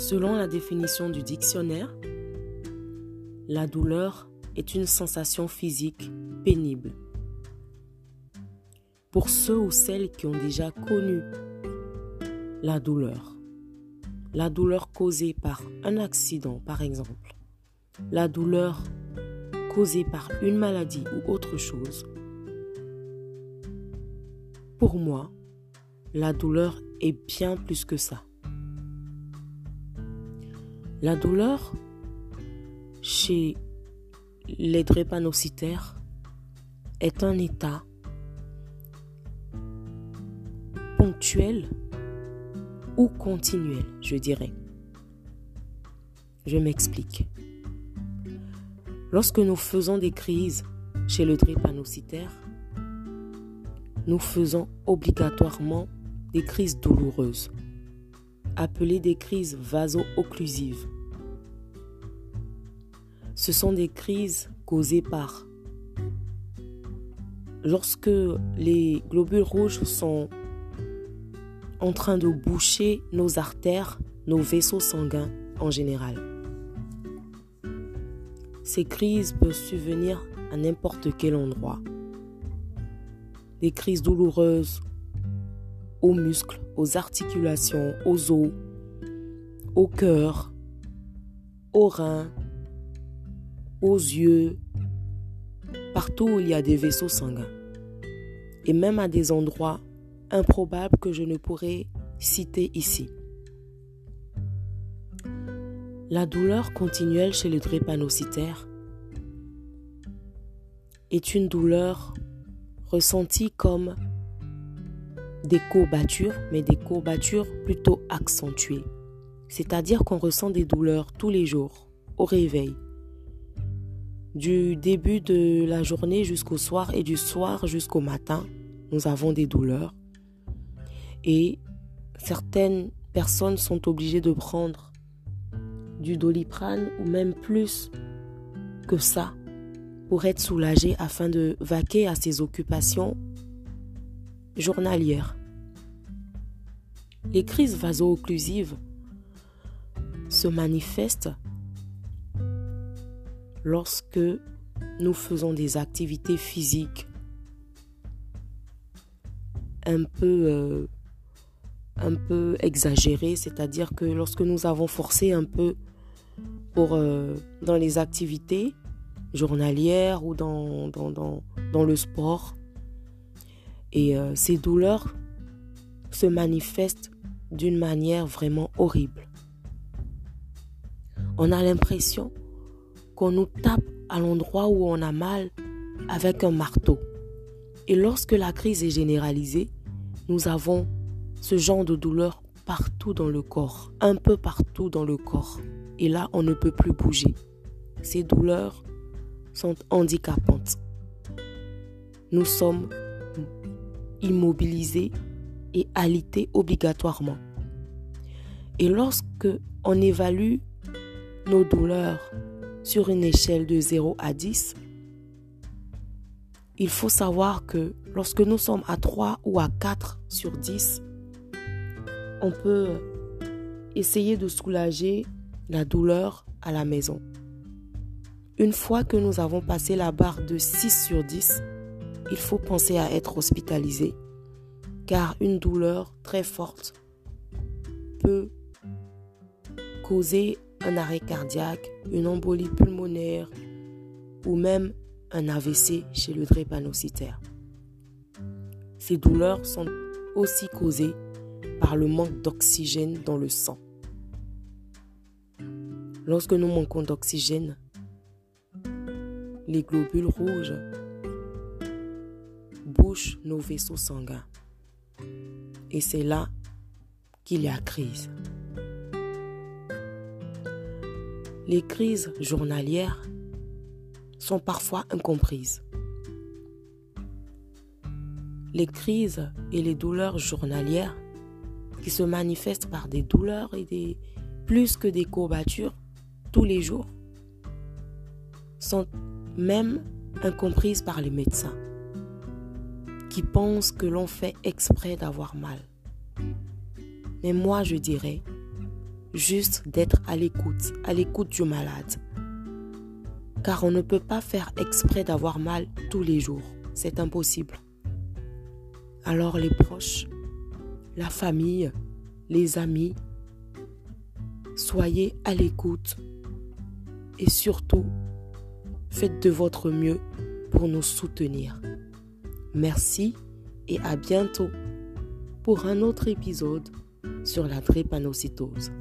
Selon la définition du dictionnaire, la douleur est une sensation physique pénible. Pour ceux ou celles qui ont déjà connu la douleur, la douleur causée par un accident par exemple, la douleur causée par une maladie ou autre chose, pour moi, la douleur est bien plus que ça. La douleur chez les drépanocytaires est un état ponctuel ou continuel, je dirais. Je m'explique. Lorsque nous faisons des crises chez le drépanocytaire, nous faisons obligatoirement des crises douloureuses, appelées des crises vaso-occlusives. Ce sont des crises causées par lorsque les globules rouges sont en train de boucher nos artères, nos vaisseaux sanguins en général. Ces crises peuvent survenir à n'importe quel endroit. Des crises douloureuses aux muscles, aux articulations, aux os, au cœur, aux reins, aux yeux, partout où il y a des vaisseaux sanguins. Et même à des endroits improbables que je ne pourrais citer ici. La douleur continuelle chez le drépanocytaire est une douleur ressentie comme des courbatures, mais des courbatures plutôt accentuées. C'est-à-dire qu'on ressent des douleurs tous les jours, au réveil, du début de la journée jusqu'au soir et du soir jusqu'au matin, nous avons des douleurs. Et certaines personnes sont obligées de prendre du doliprane ou même plus que ça pour être soulagées afin de vaquer à ses occupations Les crises vaso-occlusives se manifestent lorsque nous faisons des activités physiques un peu, euh, exagérées, c'est-à-dire que lorsque nous avons forcé un peu euh, dans les activités journalières ou dans, le sport, et euh, ces douleurs se manifestent d'une manière vraiment horrible. On a l'impression qu'on nous tape à l'endroit où on a mal avec un marteau. Et lorsque la crise est généralisée, nous avons ce genre de douleur partout dans le corps, un peu partout dans le corps. Et là, on ne peut plus bouger. Ces douleurs sont handicapantes. Nous sommes immobilisés et alités obligatoirement. Et lorsque on évalue nos douleurs sur une échelle de 0 à 10, il faut savoir que lorsque nous sommes à 3 ou à 4 sur 10, on peut essayer de soulager la douleur à la maison. Une fois que nous avons passé la barre de 6 sur 10, il faut penser à être hospitalisé car une douleur très forte peut causer un arrêt cardiaque, une embolie pulmonaire ou même un AVC chez le drépanocytaire. Ces douleurs sont aussi causées par le manque d'oxygène dans le sang. Lorsque nous manquons d'oxygène, les globules rouges nos vaisseaux sanguins. Et c'est là qu'il y a crise. les crises journalières sont parfois incomprises. Les crises et les douleurs journalières qui se manifestent par des douleurs et des plus que des courbatures tous les jours sont même incomprises par les médecins qui pensent que l'on fait exprès d'avoir mal. Mais moi je dirais juste d'être à l'écoute, à l'écoute du malade. Car on ne peut pas faire exprès d'avoir mal tous les jours. C'est impossible. Alors les proches, la famille, les amis, soyez à l'écoute et surtout, faites de votre mieux pour nous soutenir. Merci et à bientôt pour un autre épisode sur la drépanocytose.